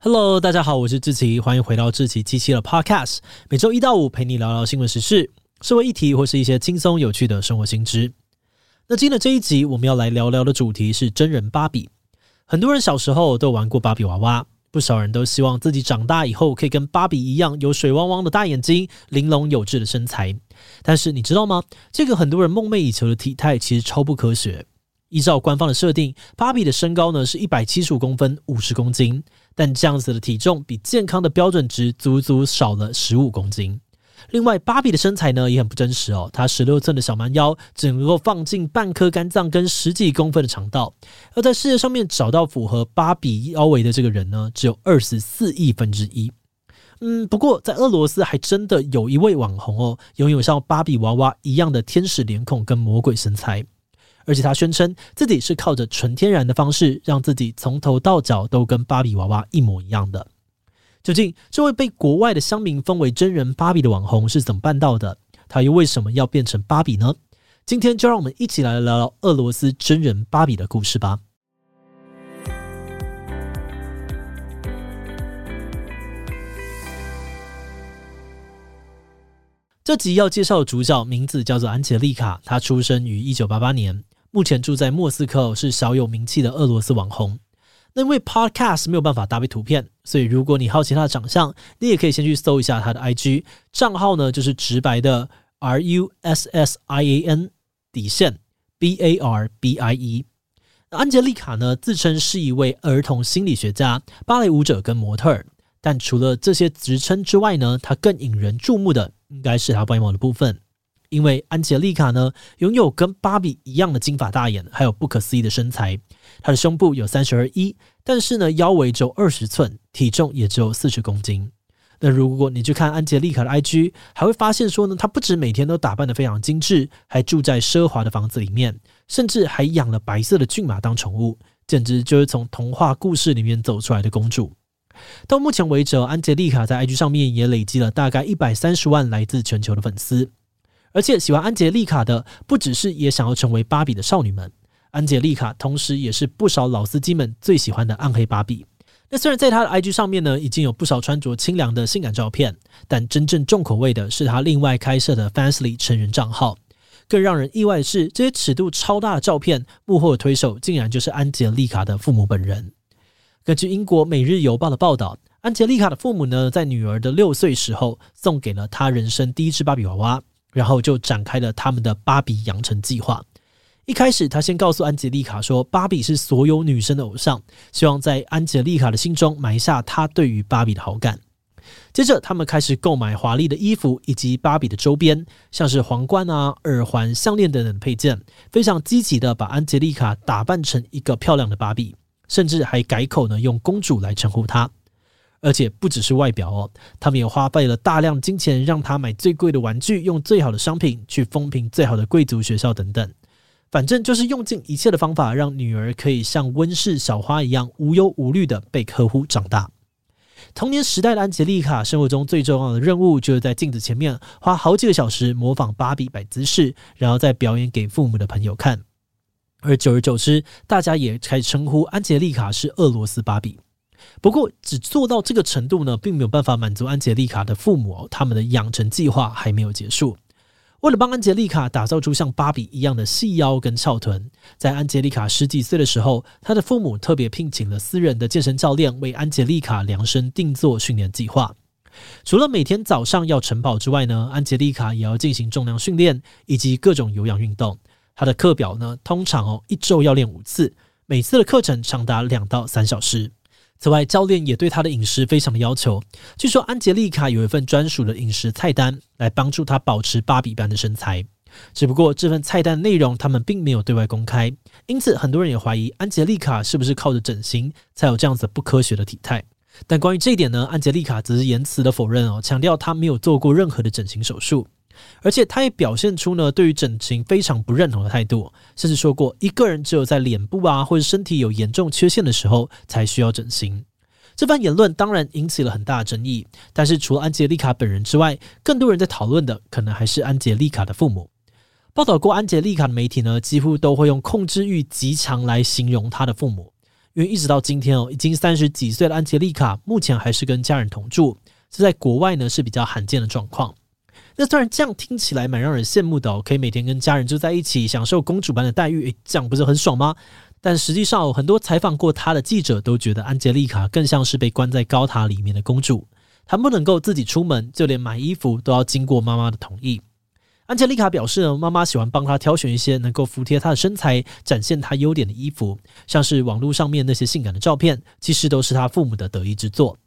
Hello，大家好，我是志奇，欢迎回到志祺七七的 Podcast。每周一到五陪你聊聊新闻时事、社会议题或是一些轻松有趣的生活新知。那今天的这一集，我们要来聊聊的主题是真人芭比。很多人小时候都玩过芭比娃娃，不少人都希望自己长大以后可以跟芭比一样，有水汪汪的大眼睛、玲珑有致的身材。但是你知道吗？这个很多人梦寐以求的体态，其实超不科学。依照官方的设定，芭比的身高呢是一百七十五公分，五十公斤。但这样子的体重比健康的标准值足足少了十五公斤。另外，芭比的身材呢也很不真实哦，她十六寸的小蛮腰只能够放进半颗肝脏跟十几公分的肠道。而在世界上面找到符合芭比腰围的这个人呢，只有二十四亿分之一。嗯，不过在俄罗斯还真的有一位网红哦，拥有像芭比娃娃一样的天使脸孔跟魔鬼身材。而且他宣称自己是靠着纯天然的方式，让自己从头到脚都跟芭比娃娃一模一样的。究竟这位被国外的乡民封为真人芭比的网红是怎么办到的？他又为什么要变成芭比呢？今天就让我们一起来聊聊俄罗斯真人芭比的故事吧。这集要介绍的主角名字叫做安杰丽卡，她出生于一九八八年。目前住在莫斯科，是小有名气的俄罗斯网红。那因为 Podcast 没有办法搭配图片，所以如果你好奇他的长相，你也可以先去搜一下他的 IG 账号呢，就是直白的 R U S S I A N 底线 B A R B I E。安杰丽卡呢，自称是一位儿童心理学家、芭蕾舞者跟模特儿。但除了这些职称之外呢，他更引人注目的应该是他外貌的部分。因为安杰丽卡呢，拥有跟芭比一样的金发大眼，还有不可思议的身材。她的胸部有三十二一，但是呢，腰围只有二十寸，体重也只有四十公斤。那如果你去看安杰丽卡的 IG，还会发现说呢，她不止每天都打扮得非常精致，还住在奢华的房子里面，甚至还养了白色的骏马当宠物，简直就是从童话故事里面走出来的公主。到目前为止，安杰丽卡在 IG 上面也累积了大概一百三十万来自全球的粉丝。而且喜欢安杰丽卡的不只是也想要成为芭比的少女们，安杰丽卡同时也是不少老司机们最喜欢的暗黑芭比。那虽然在她的 IG 上面呢，已经有不少穿着清凉的性感照片，但真正重口味的是她另外开设的 Fansly 成人账号。更让人意外的是，这些尺度超大的照片幕后的推手竟然就是安杰丽卡的父母本人。根据英国《每日邮报》的报道，安杰丽卡的父母呢，在女儿的六岁时候送给了她人生第一只芭比娃娃。然后就展开了他们的芭比养成计划。一开始，他先告诉安吉丽卡说，芭比是所有女生的偶像，希望在安吉丽卡的心中埋下她对于芭比的好感。接着，他们开始购买华丽的衣服以及芭比的周边，像是皇冠啊、耳环、项链等等配件，非常积极的把安吉丽卡打扮成一个漂亮的芭比，甚至还改口呢，用公主来称呼她。而且不只是外表哦，他们也花费了大量金钱，让她买最贵的玩具，用最好的商品去风评最好的贵族学校等等。反正就是用尽一切的方法，让女儿可以像温室小花一样无忧无虑的被呵护长大。童年时代的安杰丽卡，生活中最重要的任务就是在镜子前面花好几个小时模仿芭比摆姿势，然后再表演给父母的朋友看。而久而久之，大家也开始称呼安杰丽卡是俄罗斯芭比。不过，只做到这个程度呢，并没有办法满足安杰丽卡的父母，他们的养成计划还没有结束。为了帮安杰丽卡打造出像芭比一样的细腰跟翘臀，在安杰丽卡十几岁的时候，她的父母特别聘请了私人的健身教练为安杰丽卡量身定做训练计划。除了每天早上要晨跑之外呢，安杰丽卡也要进行重量训练以及各种有氧运动。她的课表呢，通常哦一周要练五次，每次的课程长达两到三小时。此外，教练也对她的饮食非常的要求。据说安杰丽卡有一份专属的饮食菜单，来帮助她保持芭比般的身材。只不过这份菜单内容他们并没有对外公开，因此很多人也怀疑安杰丽卡是不是靠着整形才有这样子不科学的体态。但关于这一点呢，安杰丽卡则是严词的否认哦，强调她没有做过任何的整形手术。而且他也表现出呢，对于整形非常不认同的态度，甚至说过，一个人只有在脸部啊或者身体有严重缺陷的时候才需要整形。这番言论当然引起了很大的争议，但是除了安杰丽卡本人之外，更多人在讨论的可能还是安杰丽卡的父母。报道过安杰丽卡的媒体呢，几乎都会用控制欲极强来形容她的父母。因为一直到今天哦，已经三十几岁的安杰丽卡，目前还是跟家人同住，这在国外呢是比较罕见的状况。那虽然这样听起来蛮让人羡慕的哦，可以每天跟家人住在一起，享受公主般的待遇，诶，这样不是很爽吗？但实际上，很多采访过她的记者都觉得安杰丽卡更像是被关在高塔里面的公主，她不能够自己出门，就连买衣服都要经过妈妈的同意。安杰丽卡表示呢，妈妈喜欢帮她挑选一些能够服帖她的身材、展现她优点的衣服，像是网络上面那些性感的照片，其实都是她父母的得意之作。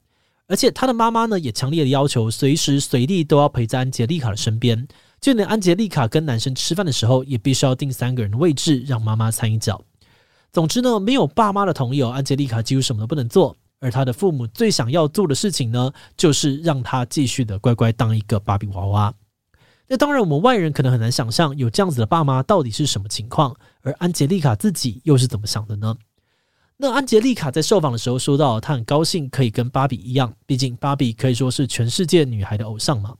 而且她的妈妈呢，也强烈的要求随时随地都要陪在安杰丽卡的身边，就连安杰丽卡跟男生吃饭的时候，也必须要订三个人的位置，让妈妈参与脚。总之呢，没有爸妈的同意哦，安杰丽卡几乎什么都不能做。而她的父母最想要做的事情呢，就是让她继续的乖乖当一个芭比娃娃。那当然，我们外人可能很难想象有这样子的爸妈到底是什么情况，而安杰丽卡自己又是怎么想的呢？那安杰丽卡在受访的时候说到，她很高兴可以跟芭比一样，毕竟芭比可以说是全世界女孩的偶像嘛。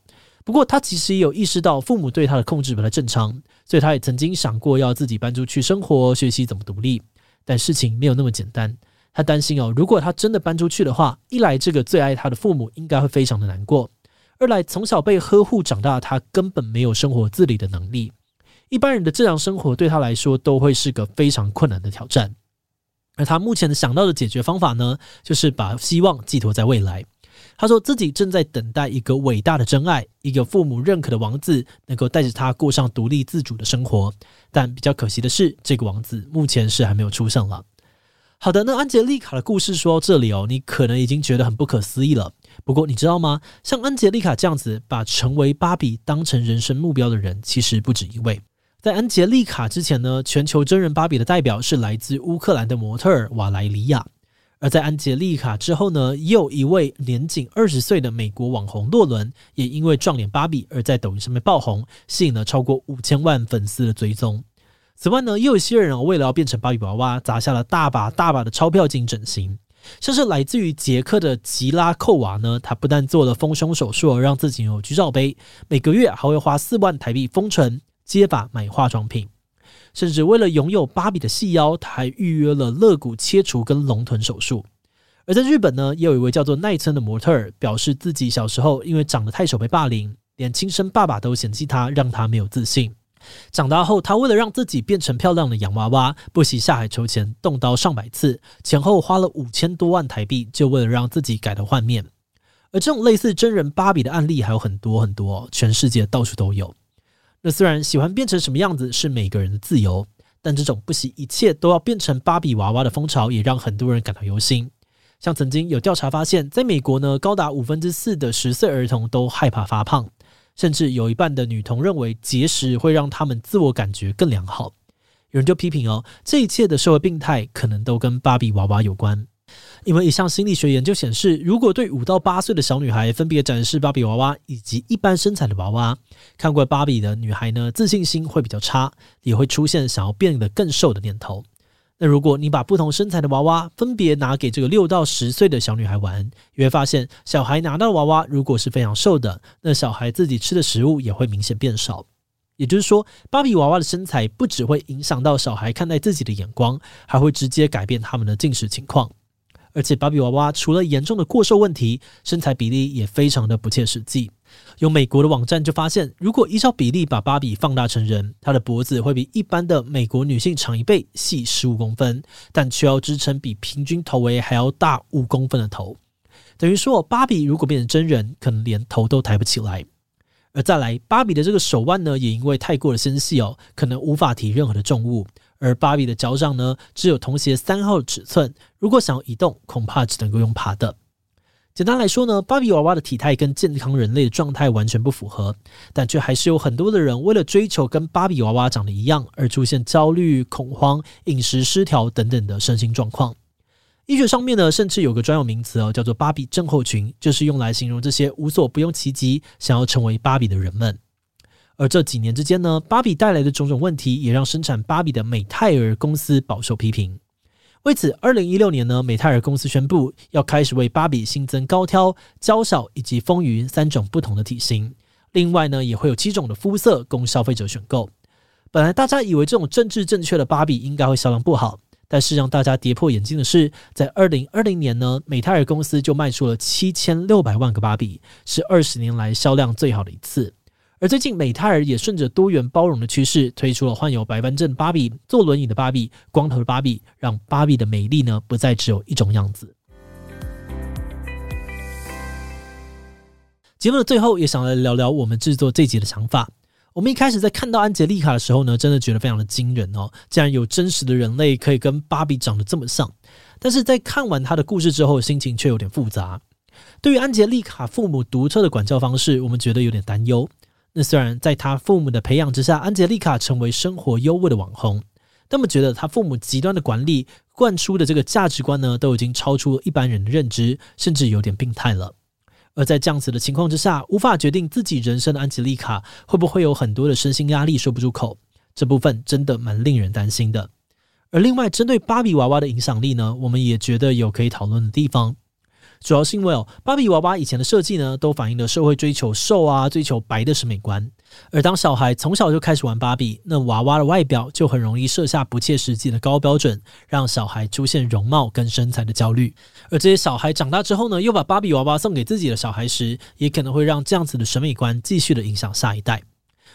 不过她其实也有意识到父母对她的控制不太正常，所以她也曾经想过要自己搬出去生活，学习怎么独立。但事情没有那么简单，她担心哦，如果她真的搬出去的话，一来这个最爱她的父母应该会非常的难过。二来，从小被呵护长大，她根本没有生活自理的能力。一般人的正常生活对她来说都会是个非常困难的挑战。而他目前想到的解决方法呢，就是把希望寄托在未来。他说自己正在等待一个伟大的真爱，一个父母认可的王子，能够带着他过上独立自主的生活。但比较可惜的是，这个王子目前是还没有出生了。好的，那安杰丽卡的故事说到这里哦，你可能已经觉得很不可思议了。不过你知道吗？像安杰丽卡这样子把成为芭比当成人生目标的人，其实不止一位。在安杰丽卡之前呢，全球真人芭比的代表是来自乌克兰的模特儿瓦莱里亚。而在安杰丽卡之后呢，又一位年仅二十岁的美国网红洛伦，也因为撞脸芭比而在抖音上面爆红，吸引了超过五千万粉丝的追踪。此外呢，也有些人为了要变成芭比娃娃，砸下了大把大把的钞票进行整形。像是来自于捷克的吉拉寇娃呢，她不但做了丰胸手术，让自己有 G 罩杯，每个月还会花四万台币封唇、接发、买化妆品，甚至为了拥有芭比的细腰，他还预约了肋骨切除跟隆臀手术。而在日本呢，也有一位叫做奈村的模特儿，表示自己小时候因为长得太丑被霸凌，连亲生爸爸都嫌弃他，让他没有自信。长大后，他为了让自己变成漂亮的洋娃娃，不惜下海筹钱，动刀上百次，前后花了五千多万台币，就为了让自己改头换面。而这种类似真人芭比的案例还有很多很多，全世界到处都有。那虽然喜欢变成什么样子是每个人的自由，但这种不惜一切都要变成芭比娃娃的风潮，也让很多人感到忧心。像曾经有调查发现，在美国呢，高达五分之四的十岁儿童都害怕发胖。甚至有一半的女童认为节食会让他们自我感觉更良好。有人就批评哦，这一切的社会病态可能都跟芭比娃娃有关。因为一项心理学研究显示，如果对五到八岁的小女孩分别展示芭比娃娃以及一般身材的娃娃，看过芭比的女孩呢，自信心会比较差，也会出现想要变得更瘦的念头。那如果你把不同身材的娃娃分别拿给这个六到十岁的小女孩玩，你会发现，小孩拿到娃娃如果是非常瘦的，那小孩自己吃的食物也会明显变少。也就是说，芭比娃娃的身材不只会影响到小孩看待自己的眼光，还会直接改变他们的进食情况。而且，芭比娃娃除了严重的过瘦问题，身材比例也非常的不切实际。有美国的网站就发现，如果依照比例把芭比放大成人，她的脖子会比一般的美国女性长一倍，细十五公分，但却要支撑比平均头围还要大五公分的头。等于说，芭比如果变成真人，可能连头都抬不起来。而再来，芭比的这个手腕呢，也因为太过的纤细哦，可能无法提任何的重物。而芭比的脚掌呢，只有童鞋三号的尺寸，如果想要移动，恐怕只能够用爬的。简单来说呢，芭比娃娃的体态跟健康人类的状态完全不符合，但却还是有很多的人为了追求跟芭比娃娃长得一样，而出现焦虑、恐慌、饮食失调等等的身心状况。医学上面呢，甚至有个专有名词哦，叫做“芭比症候群”，就是用来形容这些无所不用其极想要成为芭比的人们。而这几年之间呢，芭比带来的种种问题，也让生产芭比的美泰尔公司饱受批评。为此，二零一六年呢，美泰尔公司宣布要开始为芭比新增高挑、娇小以及丰腴三种不同的体型。另外呢，也会有七种的肤色供消费者选购。本来大家以为这种政治正确的芭比应该会销量不好，但是让大家跌破眼镜的是，在二零二零年呢，美泰尔公司就卖出了七千六百万个芭比，是二十年来销量最好的一次。而最近，美泰尔也顺着多元包容的趋势，推出了患有白斑症芭比、坐轮椅的芭比、光头的芭比，让芭比的美丽呢不再只有一种样子。节目的最后，也想来聊聊我们制作这集的想法。我们一开始在看到安杰丽卡的时候呢，真的觉得非常的惊人哦！竟然有真实的人类可以跟芭比长得这么像。但是在看完她的故事之后，心情却有点复杂。对于安杰丽卡父母独特的管教方式，我们觉得有点担忧。那虽然在他父母的培养之下，安洁莉卡成为生活优渥的网红，但我们觉得他父母极端的管理灌输的这个价值观呢，都已经超出一般人的认知，甚至有点病态了。而在这样子的情况之下，无法决定自己人生的安吉丽卡，会不会有很多的身心压力说不出口？这部分真的蛮令人担心的。而另外，针对芭比娃娃的影响力呢，我们也觉得有可以讨论的地方。主要是因为哦，芭比娃娃以前的设计呢，都反映了社会追求瘦啊、追求白的审美观。而当小孩从小就开始玩芭比，那娃娃的外表就很容易设下不切实际的高标准，让小孩出现容貌跟身材的焦虑。而这些小孩长大之后呢，又把芭比娃娃送给自己的小孩时，也可能会让这样子的审美观继续的影响下一代。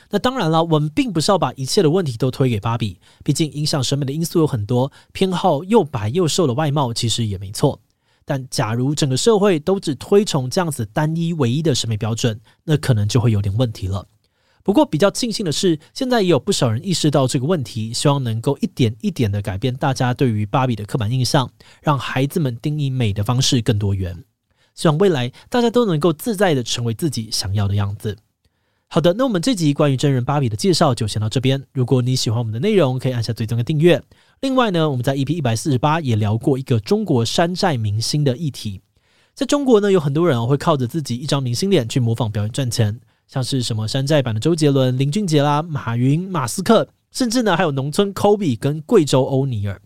那当然了，我们并不是要把一切的问题都推给芭比，毕竟影响审美的因素有很多，偏好又白又瘦的外貌其实也没错。但假如整个社会都只推崇这样子单一唯一的审美标准，那可能就会有点问题了。不过比较庆幸的是，现在也有不少人意识到这个问题，希望能够一点一点的改变大家对于芭比的刻板印象，让孩子们定义美的方式更多元。希望未来大家都能够自在的成为自己想要的样子。好的，那我们这集关于真人芭比的介绍就先到这边。如果你喜欢我们的内容，可以按下追踪的订阅。另外呢，我们在 EP 一百四十八也聊过一个中国山寨明星的议题。在中国呢，有很多人会靠着自己一张明星脸去模仿表演赚钱，像是什么山寨版的周杰伦、林俊杰啦、马云、马斯克，甚至呢还有农村 Kobe 跟贵州欧尼尔。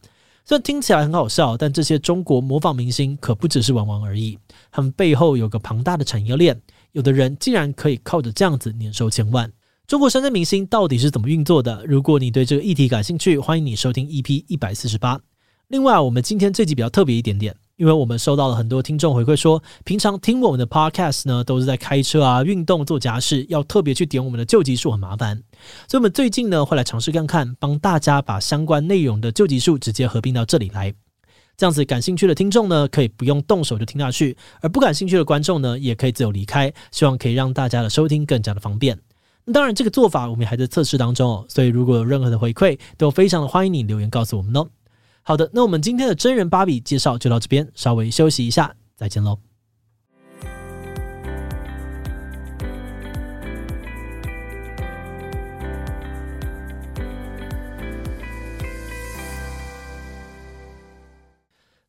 虽然听起来很好笑，但这些中国模仿明星可不只是玩玩而已，他们背后有个庞大的产业链，有的人竟然可以靠着这样子年收千万。中国山寨明星到底是怎么运作的？如果你对这个议题感兴趣，欢迎你收听 EP 一百四十八。另外，我们今天这集比较特别一点点，因为我们收到了很多听众回馈说，平常听我们的 Podcast 呢，都是在开车啊、运动、做家事，要特别去点我们的旧集数很麻烦，所以我们最近呢会来尝试看看，帮大家把相关内容的旧集数直接合并到这里来。这样子，感兴趣的听众呢，可以不用动手就听下去；而不感兴趣的观众呢，也可以自由离开。希望可以让大家的收听更加的方便。当然，这个做法我们还在测试当中哦，所以如果有任何的回馈，都非常的欢迎你留言告诉我们哦。好的，那我们今天的真人芭比介绍就到这边，稍微休息一下，再见喽。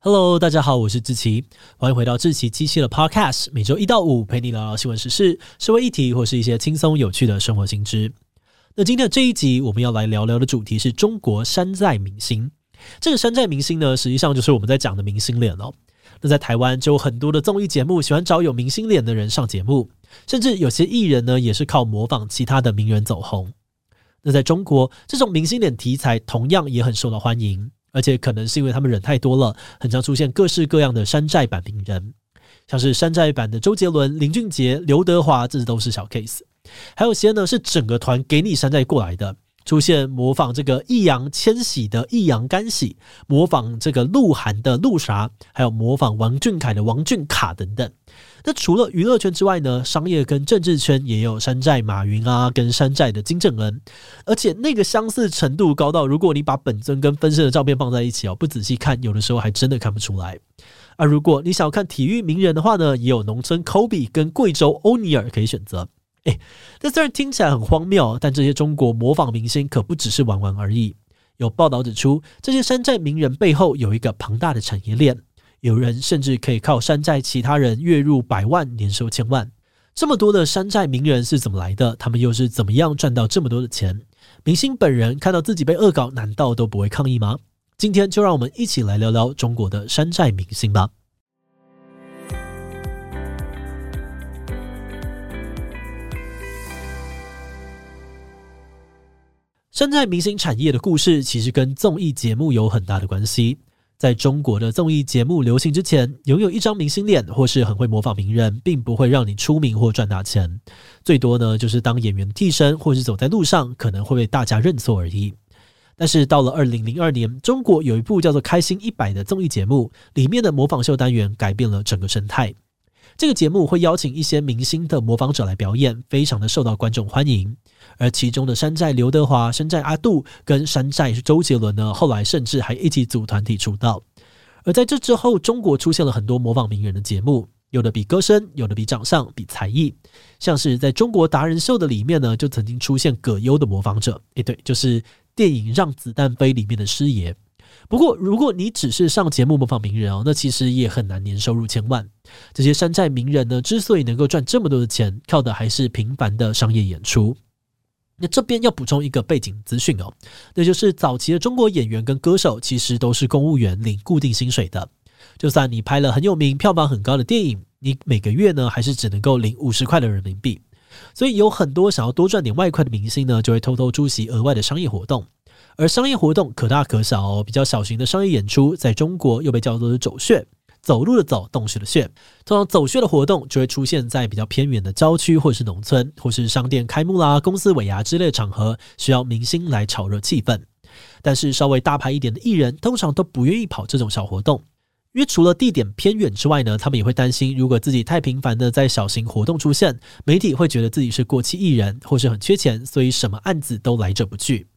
Hello，大家好，我是志奇，欢迎回到志奇七七的 Podcast，每周一到五陪你聊聊新闻时事、社会议题或是一些轻松有趣的生活新知。那今天的这一集我们要来聊聊的主题是中国山寨明星。这个山寨明星呢，实际上就是我们在讲的明星脸哦。那在台湾就有很多的综艺节目喜欢找有明星脸的人上节目，甚至有些艺人呢也是靠模仿其他的名人走红。那在中国，这种明星脸题材同样也很受到欢迎。而且可能是因为他们人太多了，很常出现各式各样的山寨版名人，像是山寨版的周杰伦、林俊杰、刘德华，这都是小 case。还有些呢是整个团给你山寨过来的，出现模仿这个易烊千玺的易烊干玺，模仿这个鹿晗的鹿啥，还有模仿王俊凯的王俊卡等等。那除了娱乐圈之外呢，商业跟政治圈也有山寨马云啊，跟山寨的金正恩，而且那个相似程度高到，如果你把本尊跟分身的照片放在一起哦，不仔细看，有的时候还真的看不出来。而如果你想要看体育名人的话呢，也有农村 Kobe 跟贵州欧尼尔可以选择。诶，这虽然听起来很荒谬，但这些中国模仿明星可不只是玩玩而已。有报道指出，这些山寨名人背后有一个庞大的产业链。有人甚至可以靠山寨其他人月入百万，年收千万。这么多的山寨名人是怎么来的？他们又是怎么样赚到这么多的钱？明星本人看到自己被恶搞，难道都不会抗议吗？今天就让我们一起来聊聊中国的山寨明星吧。山寨明星产业的故事其实跟综艺节目有很大的关系。在中国的综艺节目流行之前，拥有一张明星脸或是很会模仿名人，并不会让你出名或赚大钱。最多呢，就是当演员替身，或是走在路上可能会被大家认错而已。但是到了二零零二年，中国有一部叫做《开心一百》的综艺节目，里面的模仿秀单元改变了整个生态。这个节目会邀请一些明星的模仿者来表演，非常的受到观众欢迎。而其中的山寨刘德华、山寨阿杜跟山寨周杰伦呢，后来甚至还一起组团体出道。而在这之后，中国出现了很多模仿名人的节目，有的比歌声，有的比长相，比才艺。像是在中国达人秀的里面呢，就曾经出现葛优的模仿者，诶，对，就是电影《让子弹飞》里面的师爷。不过，如果你只是上节目模仿名人哦，那其实也很难年收入千万。这些山寨名人呢，之所以能够赚这么多的钱，靠的还是频繁的商业演出。那这边要补充一个背景资讯哦，那就是早期的中国演员跟歌手其实都是公务员，领固定薪水的。就算你拍了很有名、票房很高的电影，你每个月呢还是只能够领五十块的人民币。所以有很多想要多赚点外快的明星呢，就会偷偷出席额外的商业活动。而商业活动可大可小哦，比较小型的商业演出，在中国又被叫做走穴。走路的走，洞穴的穴。通常走穴的活动就会出现在比较偏远的郊区，或是农村，或是商店开幕啦、公司尾牙之类的场合，需要明星来炒热气氛。但是稍微大牌一点的艺人，通常都不愿意跑这种小活动，因为除了地点偏远之外呢，他们也会担心，如果自己太频繁的在小型活动出现，媒体会觉得自己是过气艺人，或是很缺钱，所以什么案子都来者不拒。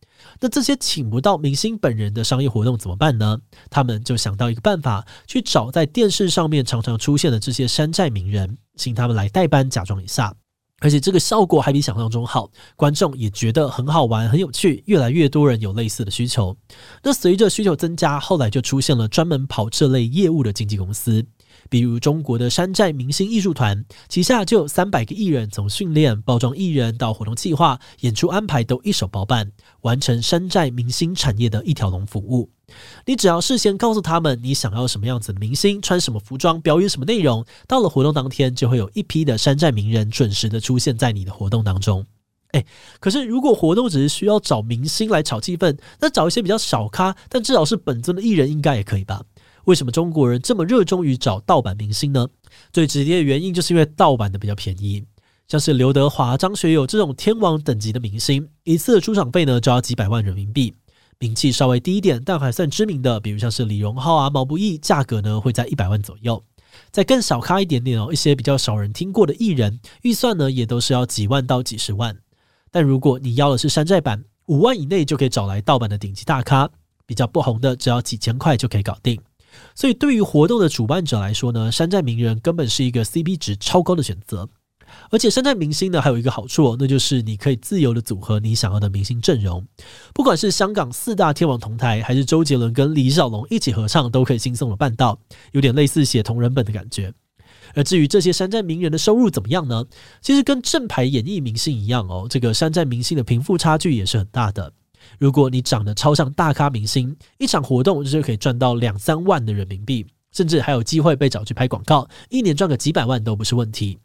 那这些请不到明星本人的商业活动怎么办呢？他们就想到一个办法，去找在电视上面常常出现的这些山寨名人，请他们来代班假装一下，而且这个效果还比想象中好，观众也觉得很好玩、很有趣，越来越多人有类似的需求。那随着需求增加，后来就出现了专门跑这类业务的经纪公司。比如中国的山寨明星艺术团，旗下就有三百个艺人，从训练、包装艺人到活动计划、演出安排都一手包办，完成山寨明星产业的一条龙服务。你只要事先告诉他们你想要什么样子的明星，穿什么服装，表演什么内容，到了活动当天就会有一批的山寨名人准时的出现在你的活动当中。诶，可是如果活动只是需要找明星来炒气氛，那找一些比较小咖，但至少是本尊的艺人应该也可以吧？为什么中国人这么热衷于找盗版明星呢？最直接的原因就是因为盗版的比较便宜。像是刘德华、张学友这种天王等级的明星，一次的出场费呢就要几百万人民币。名气稍微低一点但还算知名的，比如像是李荣浩啊、毛不易，价格呢会在一百万左右。再更小咖一点点哦，一些比较少人听过的艺人，预算呢也都是要几万到几十万。但如果你要的是山寨版，五万以内就可以找来盗版的顶级大咖，比较不红的只要几千块就可以搞定。所以，对于活动的主办者来说呢，山寨名人根本是一个 CP 值超高的选择。而且，山寨明星呢，还有一个好处，那就是你可以自由的组合你想要的明星阵容。不管是香港四大天王同台，还是周杰伦跟李小龙一起合唱，都可以轻松的办到，有点类似写同人本的感觉。而至于这些山寨名人的收入怎么样呢？其实跟正牌演艺明星一样哦，这个山寨明星的贫富差距也是很大的。如果你长得超像大咖明星，一场活动就是可以赚到两三万的人民币，甚至还有机会被找去拍广告，一年赚个几百万都不是问题。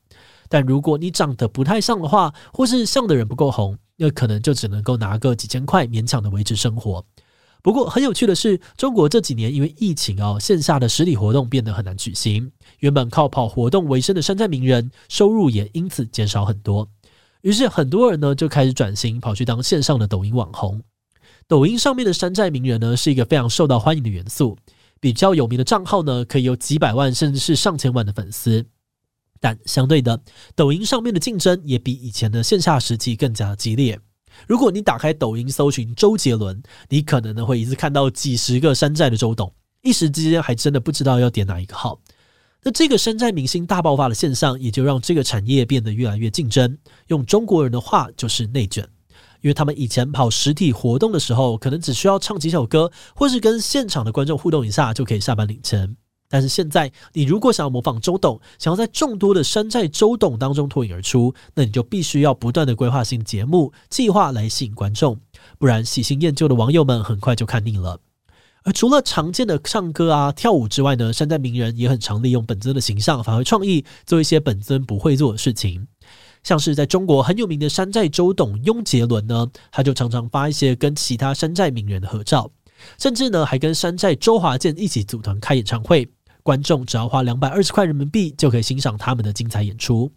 但如果你长得不太像的话，或是像的人不够红，那可能就只能够拿个几千块勉强的维持生活。不过很有趣的是，中国这几年因为疫情哦，线下的实体活动变得很难举行，原本靠跑活动为生的山寨名人，收入也因此减少很多。于是很多人呢就开始转型，跑去当线上的抖音网红。抖音上面的山寨名人呢，是一个非常受到欢迎的元素。比较有名的账号呢，可以有几百万甚至是上千万的粉丝。但相对的，抖音上面的竞争也比以前的线下时期更加激烈。如果你打开抖音搜寻周杰伦，你可能呢会一次看到几十个山寨的周董，一时之间还真的不知道要点哪一个号。那这个山寨明星大爆发的现象，也就让这个产业变得越来越竞争。用中国人的话，就是内卷。因为他们以前跑实体活动的时候，可能只需要唱几首歌，或是跟现场的观众互动一下，就可以下班领钱。但是现在，你如果想要模仿周董，想要在众多的山寨周董当中脱颖而出，那你就必须要不断的规划新节目计划来吸引观众，不然喜新厌旧的网友们很快就看腻了。而除了常见的唱歌啊、跳舞之外呢，山寨名人也很常利用本尊的形象，发挥创意，做一些本尊不会做的事情。像是在中国很有名的山寨周董雍杰伦呢，他就常常发一些跟其他山寨名人的合照，甚至呢还跟山寨周华健一起组团开演唱会，观众只要花两百二十块人民币就可以欣赏他们的精彩演出。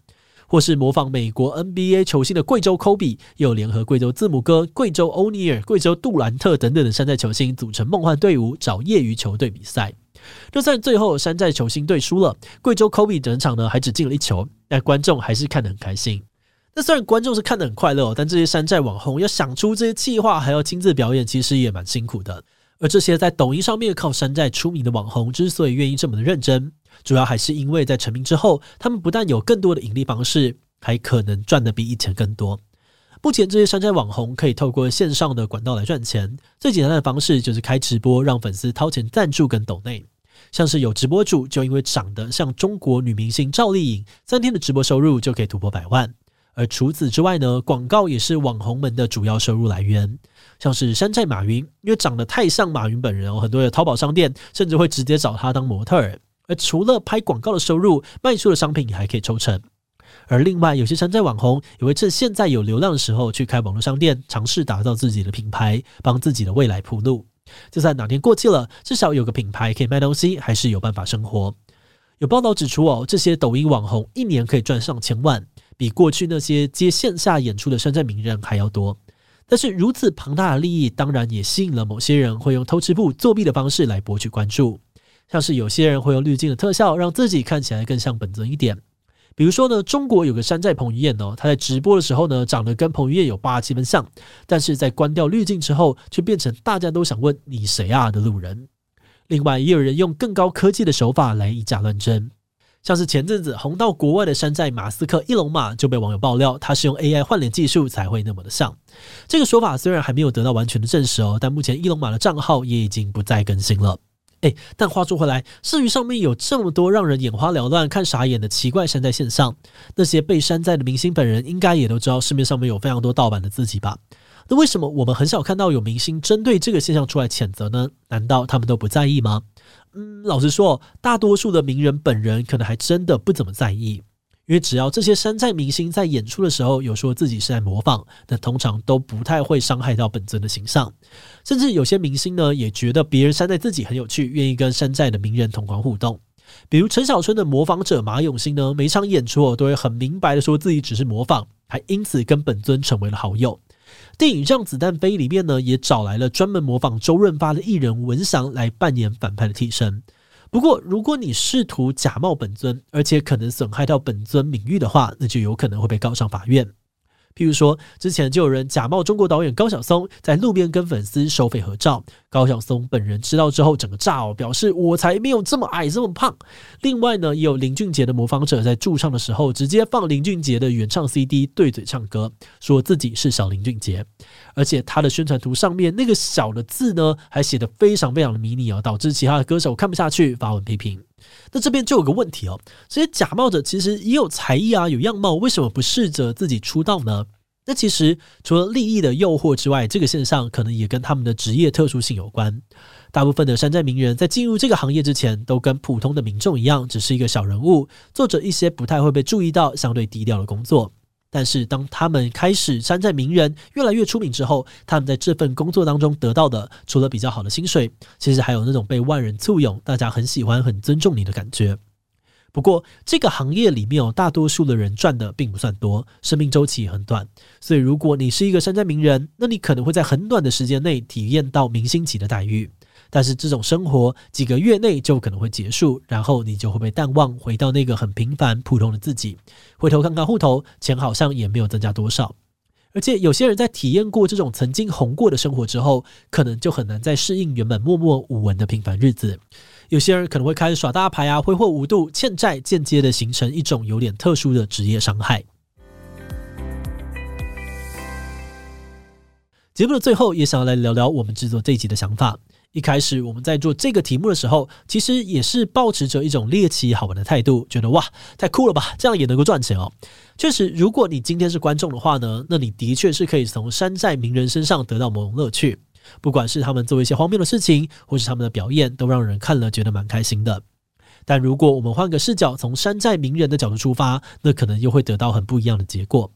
或是模仿美国 NBA 球星的贵州科比，又联合贵州字母哥、贵州欧尼尔、贵州杜兰特等等的山寨球星组成梦幻队伍，找业余球队比赛。就算最后山寨球星队输了，贵州科比整场呢还只进了一球，但观众还是看得很开心。那虽然观众是看得很快乐，但这些山寨网红要想出这些计划，还要亲自表演，其实也蛮辛苦的。而这些在抖音上面靠山寨出名的网红，之所以愿意这么的认真，主要还是因为在成名之后，他们不但有更多的盈利方式，还可能赚得比以前更多。目前这些山寨网红可以透过线上的管道来赚钱，最简单的方式就是开直播，让粉丝掏钱赞助跟抖内。像是有直播主就因为长得像中国女明星赵丽颖，三天的直播收入就可以突破百万。而除此之外呢，广告也是网红们的主要收入来源。像是山寨马云，因为长得太像马云本人哦，很多的淘宝商店甚至会直接找他当模特儿。而除了拍广告的收入，卖出的商品还可以抽成。而另外，有些山寨网红也会趁现在有流量的时候去开网络商店，尝试打造自己的品牌，帮自己的未来铺路。就算哪天过气了，至少有个品牌可以卖东西，还是有办法生活。有报道指出哦，这些抖音网红一年可以赚上千万，比过去那些接线下演出的山寨名人还要多。但是如此庞大的利益，当然也吸引了某些人会用偷吃布、作弊的方式来博取关注。像是有些人会用滤镜的特效，让自己看起来更像本尊一点。比如说呢，中国有个山寨彭于晏哦，他在直播的时候呢，长得跟彭于晏有八七分像，但是在关掉滤镜之后，却变成大家都想问你谁啊的路人。另外，也有人用更高科技的手法来以假乱真。像是前阵子红到国外的山寨马斯克伊隆马就被网友爆料，他是用 AI 换脸技术才会那么的像。这个说法虽然还没有得到完全的证实哦，但目前伊隆马的账号也已经不再更新了。诶，但话说回来，市鱼上面有这么多让人眼花缭乱、看傻眼的奇怪山寨现象，那些被山寨的明星本人应该也都知道市面上面有非常多盗版的自己吧？那为什么我们很少看到有明星针对这个现象出来谴责呢？难道他们都不在意吗？嗯，老实说，大多数的名人本人可能还真的不怎么在意，因为只要这些山寨明星在演出的时候有说自己是在模仿，那通常都不太会伤害到本尊的形象。甚至有些明星呢，也觉得别人山寨自己很有趣，愿意跟山寨的名人同框互动。比如陈小春的模仿者马永兴呢，每场演出都会很明白的说自己只是模仿，还因此跟本尊成为了好友。电影《让子弹飞》里面呢，也找来了专门模仿周润发的艺人文祥来扮演反派的替身。不过，如果你试图假冒本尊，而且可能损害到本尊名誉的话，那就有可能会被告上法院。譬如说，之前就有人假冒中国导演高晓松，在路边跟粉丝收费合照。高晓松本人知道之后，整个炸哦，表示我才没有这么矮这么胖。另外呢，也有林俊杰的模仿者在驻唱的时候，直接放林俊杰的原唱 CD 对嘴唱歌，说自己是小林俊杰。而且他的宣传图上面那个小的字呢，还写得非常非常的迷你哦，导致其他的歌手看不下去，发文批评。那这边就有个问题哦，这些假冒者其实也有才艺啊，有样貌，为什么不试着自己出道呢？那其实除了利益的诱惑之外，这个现象可能也跟他们的职业特殊性有关。大部分的山寨名人在进入这个行业之前，都跟普通的民众一样，只是一个小人物，做着一些不太会被注意到、相对低调的工作。但是，当他们开始山寨名人越来越出名之后，他们在这份工作当中得到的，除了比较好的薪水，其实还有那种被万人簇拥、大家很喜欢、很尊重你的感觉。不过，这个行业里面有大多数的人赚的并不算多，生命周期也很短。所以，如果你是一个山寨名人，那你可能会在很短的时间内体验到明星级的待遇。但是这种生活几个月内就可能会结束，然后你就会被淡忘，回到那个很平凡普通的自己。回头看看户头，钱好像也没有增加多少。而且有些人在体验过这种曾经红过的生活之后，可能就很难再适应原本默默无闻的平凡日子。有些人可能会开始耍大牌啊，挥霍无度，欠债，间接的形成一种有点特殊的职业伤害。节目的最后，也想要来聊聊我们制作这一集的想法。一开始我们在做这个题目的时候，其实也是抱持着一种猎奇好玩的态度，觉得哇，太酷了吧，这样也能够赚钱哦。确实，如果你今天是观众的话呢，那你的确是可以从山寨名人身上得到某种乐趣，不管是他们做一些荒谬的事情，或是他们的表演，都让人看了觉得蛮开心的。但如果我们换个视角，从山寨名人的角度出发，那可能又会得到很不一样的结果。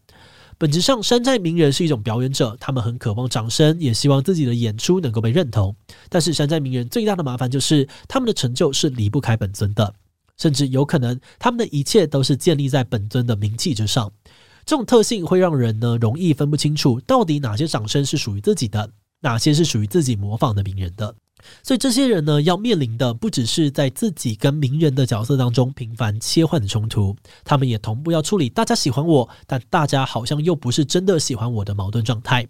本质上，山寨名人是一种表演者，他们很渴望掌声，也希望自己的演出能够被认同。但是，山寨名人最大的麻烦就是，他们的成就是离不开本尊的，甚至有可能他们的一切都是建立在本尊的名气之上。这种特性会让人呢容易分不清楚，到底哪些掌声是属于自己的，哪些是属于自己模仿的名人的。所以这些人呢，要面临的不只是在自己跟名人的角色当中频繁切换的冲突，他们也同步要处理大家喜欢我，但大家好像又不是真的喜欢我的矛盾状态。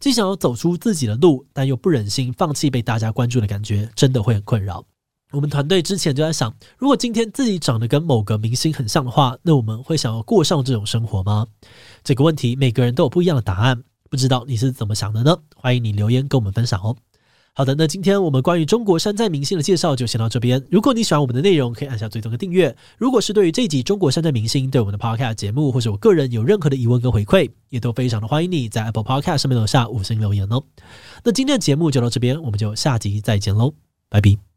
既想要走出自己的路，但又不忍心放弃被大家关注的感觉，真的会很困扰。我们团队之前就在想，如果今天自己长得跟某个明星很像的话，那我们会想要过上这种生活吗？这个问题每个人都有不一样的答案，不知道你是怎么想的呢？欢迎你留言跟我们分享哦。好的，那今天我们关于中国山寨明星的介绍就先到这边。如果你喜欢我们的内容，可以按下最多的订阅。如果是对于这集中国山寨明星对我们的 Podcast 节目，或者我个人有任何的疑问跟回馈，也都非常的欢迎你在 Apple Podcast 上面留下五星留言哦。那今天的节目就到这边，我们就下集再见喽，拜拜。